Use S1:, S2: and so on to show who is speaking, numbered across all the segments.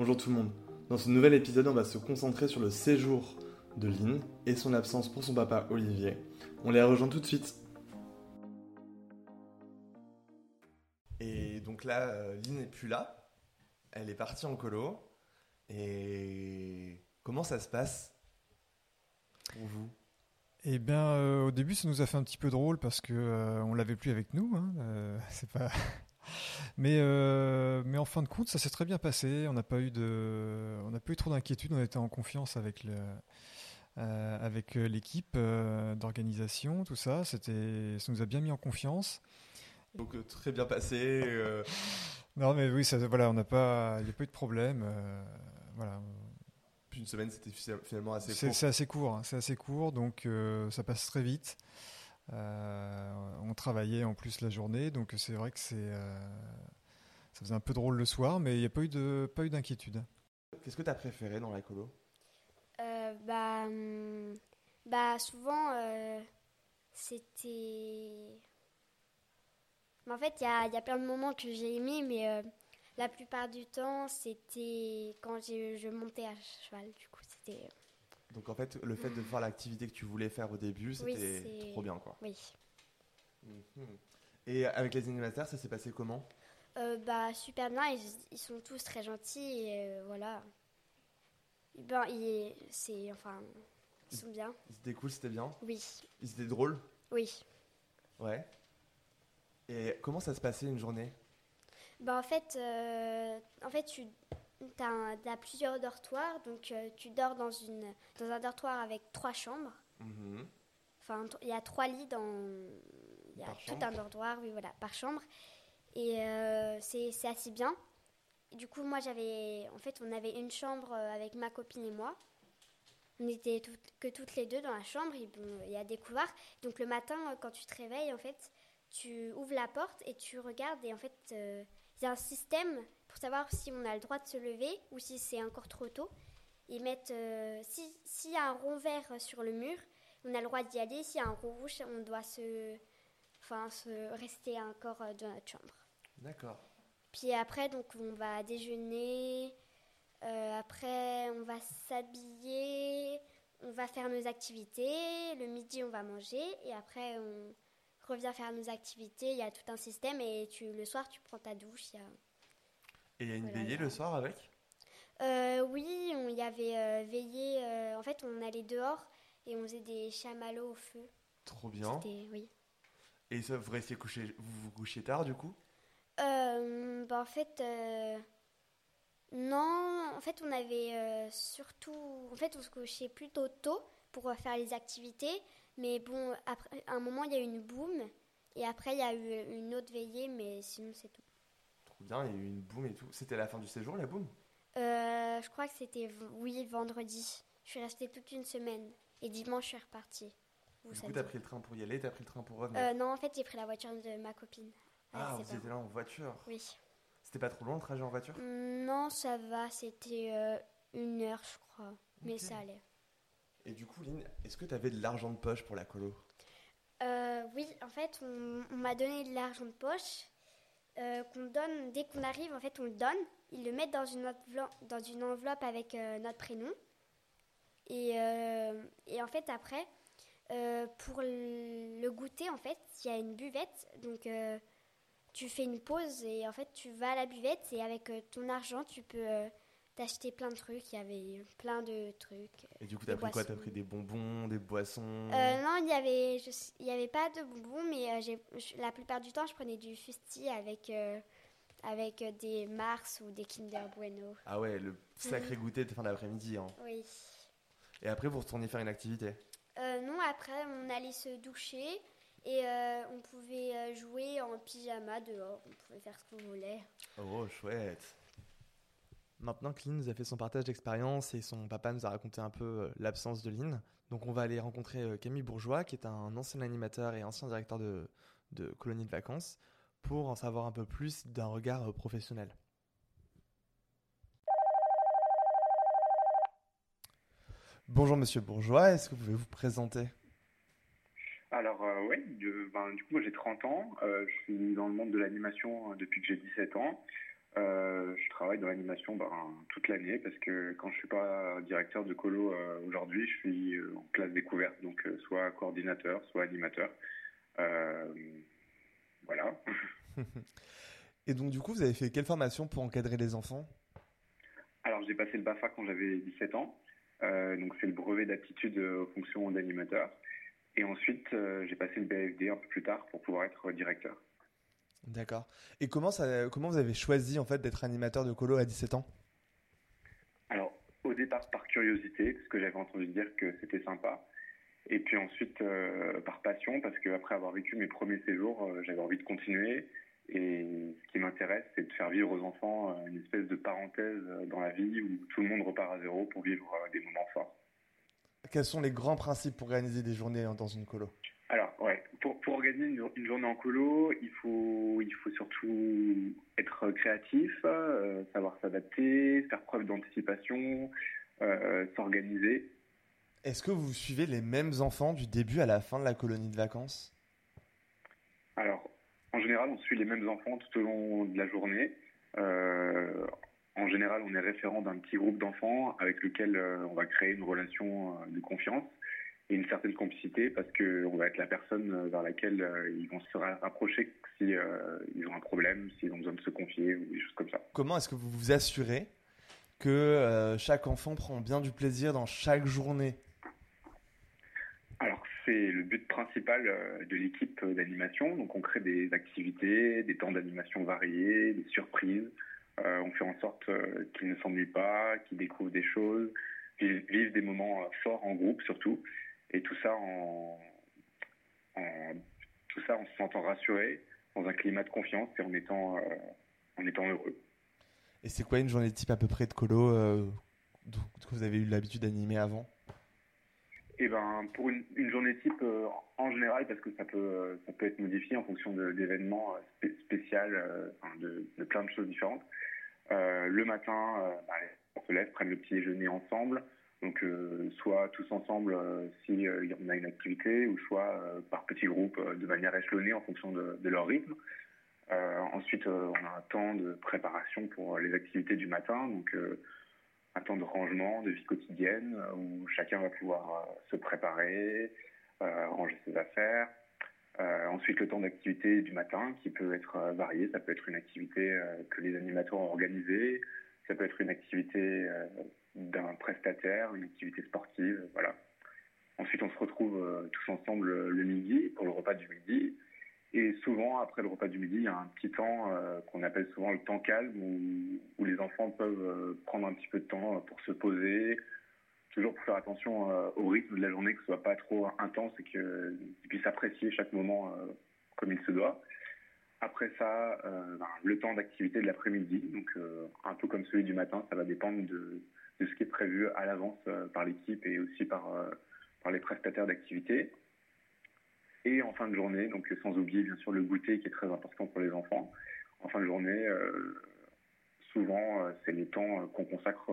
S1: Bonjour tout le monde. Dans ce nouvel épisode, on va se concentrer sur le séjour de Lynn et son absence pour son papa Olivier. On les rejoint tout de suite. Et donc là, euh, Lynn n'est plus là. Elle est partie en colo. Et comment ça se passe pour vous?
S2: Eh bien, euh, au début, ça nous a fait un petit peu drôle parce que euh, on l'avait plus avec nous. hein, c'est pas. Mais euh, mais en fin de compte, ça s'est très bien passé. On n'a pas eu de, on n'a pas eu trop d'inquiétude. On était en confiance avec le, euh, avec euh, l'équipe euh, d'organisation, tout ça. C'était, ça nous a bien mis en confiance.
S1: Donc très bien passé.
S2: Non, mais oui, ça, voilà, on n'a pas, il n'y a pas eu de problème. voilà,
S1: puis une semaine, c'était fi- finalement assez
S2: C'est
S1: court.
S2: c'est assez court, hein, c'est assez court, donc ça passe très vite. Euh, on travaillait en plus la journée, donc c'est vrai que c'est, euh, ça faisait un peu drôle le soir, mais il n'y a pas eu de, pas eu d'inquiétude.
S1: Qu'est-ce que tu as préféré dans la colo
S3: Euh, bah, hum, bah, souvent, euh, c'était. Mais en fait, il y a, il y a plein de moments que j'ai aimés, mais euh, la plupart du temps, c'était quand j'ai- je montais à cheval. Du coup, c'était.
S1: Donc en fait, le fait de faire l'activité que tu voulais faire au début, c'était trop bien quoi.
S3: Oui.
S1: Et avec les animateurs, ça s'est passé comment?
S3: Euh, bah, super bien, ils, ils sont tous très gentils, et euh, voilà. Ben, ils, c'est, enfin, ils sont bien.
S1: Ils étaient cool, c'était bien?
S3: Oui,
S1: Ils étaient drôles?
S3: Oui.
S1: Ouais. Et comment ça se passait une journée?
S3: Bah en fait, euh, en fait tu as, plusieurs dortoirs, donc euh, tu dors dans, une, dans un dortoir avec trois chambres.
S1: Mhm.
S3: Enfin, il y a trois lits dans... Il y a
S1: Par
S3: tout
S1: chambre
S3: un dortoir, oui, voilà, par chambre. Et euh, c'est assez bien. Et du coup, moi, j'avais... En fait, on avait une chambre euh, avec ma copine et moi. On était toutes- que toutes les deux dans la chambre. bon, Il y a des couloirs. Donc, le matin, quand tu te réveilles, en fait, tu ouvres la porte et tu regardes. Et en fait, euh, il y a un système pour savoir si on a le droit de se lever ou si c'est encore trop tôt. Ils mettent... euh, si- S'il y a un rond vert sur le mur, on a le droit d'y aller. S'il y a un rond rouge, on doit se, enfin, se rester encore euh, dans notre chambre.
S1: D'accord.
S3: Puis après, donc, on va déjeuner. euh, après, on va s'habiller. On va faire nos activités. Le midi, on va manger. Et après, on revient faire nos activités. Il y a tout un système. Et tu, le soir, tu prends ta douche. il y a-
S1: Et il y a une
S3: Voilà,
S1: veillée le soir avec?
S3: Euh, oui, on y avait euh, veillé. euh, en fait, on allait dehors et on faisait des chamallows au feu.
S1: Trop bien.
S3: Oui.
S1: Et ça, vous restiez couché, vous vous couchiez tard du coup?
S3: Euh, bah, en fait, non. En fait, on avait surtout. En fait, on se couchait plutôt tôt pour faire les activités. Mais bon, après, à un moment, il y a eu une boum. Et après, il y a eu une autre veillée, mais sinon, c'est tout.
S1: Trop bien, il y a eu une boum et tout. C'était la fin du séjour la boum?
S3: Euh, je crois que c'était, oui, vendredi. Je suis restée toute une semaine. Et dimanche, je suis repartie. Ou
S1: Du coup, t'as pris le train pour y aller, t'as pris le train pour revenir?
S3: Euh, non, en fait, j'ai pris la voiture de ma copine.
S1: ah, vous étiez là en voiture
S3: Oui.
S1: C'était pas trop long le trajet en voiture?
S3: Non, ça va, c'était euh, une heure, je crois. Mais ça allait.
S1: Et du coup, Lynn, est-ce que t'avais de l'argent de poche pour la colo?
S3: Euh, oui, en fait, on, m'a donné de l'argent de poche euh, qu'on donne dès qu'on arrive. En fait, on le donne. Ils le mettent dans une enveloppe, avec euh, notre prénom. Et, et en fait, après, pour le, goûter, en fait, il y a une buvette. Donc, tu fais une pause et en fait, tu vas à la buvette et avec ton argent, tu peux euh, t'acheter plein de trucs. Il y avait plein de trucs.
S1: Et du coup, t'as
S3: Des
S1: pris quoi? T'as pris des bonbons, des boissons?
S3: Euh, non, il y avait, je il y avait pas de bonbons, mais euh, j'ai- je- la plupart du temps, je prenais du fusti avec, euh, avec euh, des Mars ou des Kinder Bueno.
S1: Ah ouais, le sacré goûter de fin d'après-midi. Hein.
S3: Oui.
S1: Et après, vous retournez faire une activité?
S3: Euh, non, après, on allait se doucher et euh, on pouvait euh, jouer en pyjama dehors. On pouvait faire ce qu'on voulait.
S1: Oh, chouette. Maintenant que Lynn nous a fait son partage d'expérience et son papa nous a raconté un peu euh, l'absence de Lynn, donc on va aller rencontrer euh, Camille Bourgeois, qui est un ancien animateur et ancien directeur de, de colonie de vacances, pour en savoir un peu plus d'un regard euh, professionnel. Bonjour Monsieur Bourgeois, est-ce que vous pouvez vous présenter?
S4: Alors, oui, ben, du coup, moi, j'ai 30 ans. Je suis dans le monde de l'animation depuis que j'ai 17 ans. Je travaille dans l'animation ben, toute l'année parce que quand je suis pas directeur de colo aujourd'hui, je suis en classe découverte, donc soit coordinateur, soit animateur. voilà.
S1: Et donc, du coup, vous avez fait quelle formation pour encadrer les enfants?
S4: Alors, j'ai passé le BAFA quand j'avais 17 ans. Euh, donc, c'est le brevet d'aptitude aux fonctions d'animateur. Et ensuite, euh, j'ai passé le BFD un peu plus tard pour pouvoir être directeur.
S1: D'accord. Et comment, ça, comment vous avez choisi en fait d'être animateur de colo à 17 ans?
S4: Alors, au départ par curiosité, parce que j'avais entendu dire que c'était sympa. Et puis ensuite euh, par passion, parce qu'après avoir vécu mes premiers séjours, j'avais envie de continuer. Et ce qui m'intéresse, c'est de faire vivre aux enfants euh, une espèce de parenthèse euh, dans la vie où tout le monde repart à zéro pour vivre euh, des moments forts.
S1: Quels sont les grands principes pour organiser des journées dans une colo?
S4: Alors, ouais, pour, pour organiser une, journée en colo, il faut, il faut surtout être créatif, savoir s'adapter, faire preuve d'anticipation, s'organiser.
S1: Est-ce que vous suivez les mêmes enfants du début à la fin de la colonie de vacances?
S4: Alors, en général, on suit les mêmes enfants tout au long de la journée. Euh, en général, on est référent d'un petit groupe d'enfants avec lequel euh, on va créer une relation euh, de confiance et une certaine complicité parce qu'on va être la personne vers laquelle ils vont se rapprocher si ils ont un problème, s'ils ont besoin de se confier ou des choses comme ça.
S1: Comment est-ce que vous vous assurez que chaque enfant prend bien du plaisir dans chaque journée?
S4: C'est le but principal euh, de l'équipe d'animation. Donc on crée des activités, des temps d'animation variés, des surprises. Euh, on fait en sorte euh, qu'ils ne s'ennuient pas, qu'ils découvrent des choses, qu'ils vivent des moments forts en groupe surtout. Et tout ça en, tout ça en se sentant rassuré, dans un climat de confiance et en étant, en étant heureux.
S1: Et c'est quoi une journée type à peu près de colo que vous avez eu l'habitude d'animer avant?
S4: Eh ben, pour une, journée type, euh, en général, parce que ça peut, euh, ça peut être modifié en fonction d'événements euh, spéciaux, de, de, plein de choses différentes. le matin, bah, on se lève, prennent le petit déjeuner ensemble. Donc, soit tous ensemble si on a une activité, ou soit par petits groupes de manière échelonnée en fonction de, de leur rythme. ensuite, on a un temps de préparation pour les activités du matin. Donc, un temps de rangement, de vie quotidienne, euh, où chacun va pouvoir euh, se préparer, euh, ranger ses affaires. ensuite, le temps d'activité du matin, qui peut être varié. Ça peut être une activité que les animateurs ont organisée, ça peut être une activité d'un prestataire, une activité sportive, voilà. Ensuite, on se retrouve tous ensemble le midi pour le repas du midi. Et souvent, après le repas du midi, il y a un petit temps euh, qu'on appelle souvent le temps calme, où, les enfants peuvent euh, prendre un petit peu de temps euh, pour se poser, toujours pour faire attention au rythme de la journée, que ce soit pas trop intense et qu'ils puissent apprécier chaque moment comme il se doit. Après ça, ben, le temps d'activité de l'après-midi, donc un peu comme celui du matin, ça va dépendre de, ce qui est prévu à l'avance par l'équipe et aussi par, les prestataires d'activité. Et en fin de journée, donc sans oublier bien sûr le goûter qui est très important pour les enfants. En fin de journée, euh, souvent euh, c'est les temps euh, qu'on consacre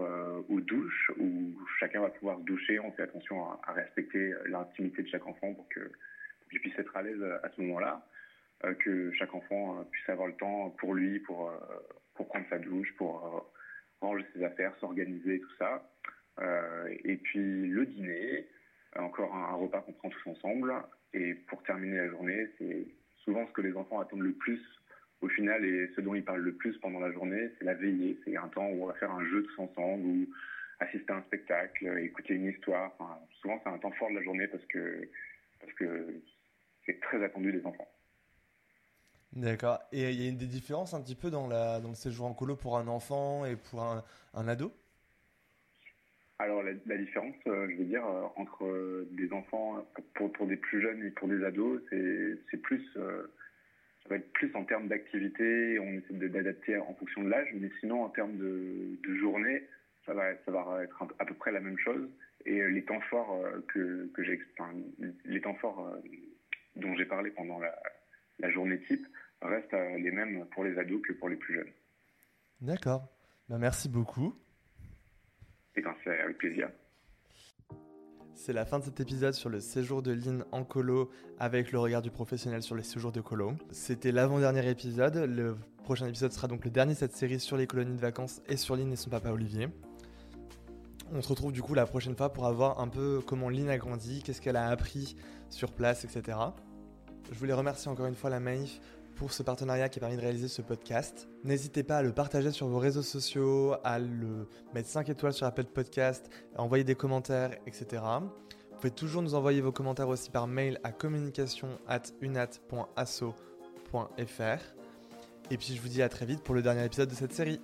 S4: aux douches où chacun va pouvoir se doucher. On fait attention à, respecter l'intimité de chaque enfant pour qu'il puisse être à l'aise à ce moment-là, que chaque enfant puisse avoir le temps pour lui, pour pour prendre sa douche, pour ranger ses affaires, s'organiser, tout ça. et puis le dîner, encore un repas qu'on prend tous ensemble. Et pour terminer la journée, c'est souvent ce que les enfants attendent le plus au final et ce dont ils parlent le plus pendant la journée, c'est la veillée. C'est un temps où on va faire un jeu tous ensemble ou assister à un spectacle, écouter une histoire. souvent, c'est un temps fort de la journée parce que parce que c'est très attendu des enfants.
S1: D'accord. Et il y a des différences un petit peu dans, la, dans le séjour en colo pour un enfant et pour un, ado?
S4: Alors la, différence, euh, je veux dire, euh, entre euh, des enfants pour, pour, des plus jeunes et pour des ados, c'est plus ça plus en termes d'activité, on essaie d'adapter en fonction de l'âge, mais sinon en termes de, de, journée, ça va, ça va être à peu près la même chose. Et les temps forts que, que j'ai, les temps forts dont j'ai parlé pendant la, la, journée type restent les mêmes pour les ados que pour les plus jeunes.
S1: D'accord. Ben, merci beaucoup.
S4: Et ben, c'est avec plaisir.
S1: C'est la fin de cet épisode sur le séjour de Lynn en colo avec le regard du professionnel sur les séjours de colo. C'était l'avant-dernier épisode. Le prochain épisode sera donc le dernier de cette série sur les colonies de vacances et sur Lynn et son papa Olivier. On se retrouve du coup la prochaine fois pour avoir un peu comment Lynn a grandi, qu'est-ce qu'elle a appris sur place, etc. Je voulais remercier encore une fois la Maïf pour ce partenariat qui a permis de réaliser ce podcast. N'hésitez pas à le partager sur vos réseaux sociaux, à le mettre 5 étoiles sur Apple Podcast, à envoyer des commentaires, etc. Vous pouvez toujours nous envoyer vos commentaires aussi par mail à communication@unat.asso.fr. Et puis je vous dis à très vite pour le dernier épisode de cette série.